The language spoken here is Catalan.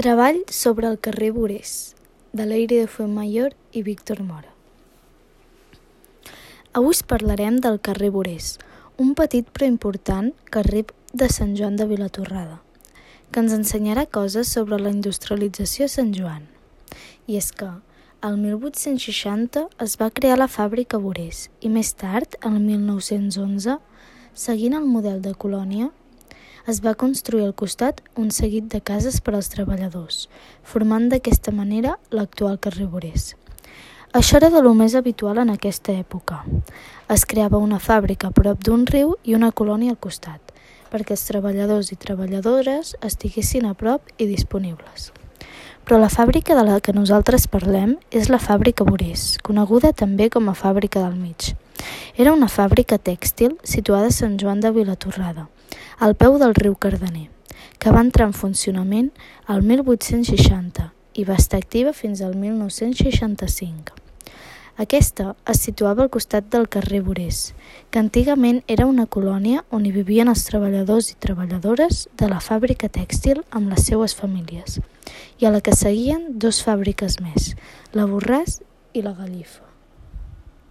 Treball sobre el carrer Borés, de l'Eire de Fuenmayor i Víctor Mora. Avui parlarem del carrer Borés, un petit però important carrer de Sant Joan de Vilatorrada, que ens ensenyarà coses sobre la industrialització a Sant Joan. I és que, el 1860 es va crear la fàbrica Borés i més tard, el 1911, seguint el model de colònia, es va construir al costat un seguit de cases per als treballadors, formant d'aquesta manera l'actual carrer Borés. Això era de lo més habitual en aquesta època. Es creava una fàbrica a prop d'un riu i una colònia al costat, perquè els treballadors i treballadores estiguessin a prop i disponibles. Però la fàbrica de la que nosaltres parlem és la fàbrica Borés, coneguda també com a fàbrica del mig. Era una fàbrica tèxtil situada a Sant Joan de Vilatorrada, al peu del riu Cardener, que va entrar en funcionament el 1860 i va estar activa fins al 1965. Aquesta es situava al costat del carrer Borés, que antigament era una colònia on hi vivien els treballadors i treballadores de la fàbrica tèxtil amb les seues famílies, i a la que seguien dos fàbriques més, la Borràs i la Gallifa.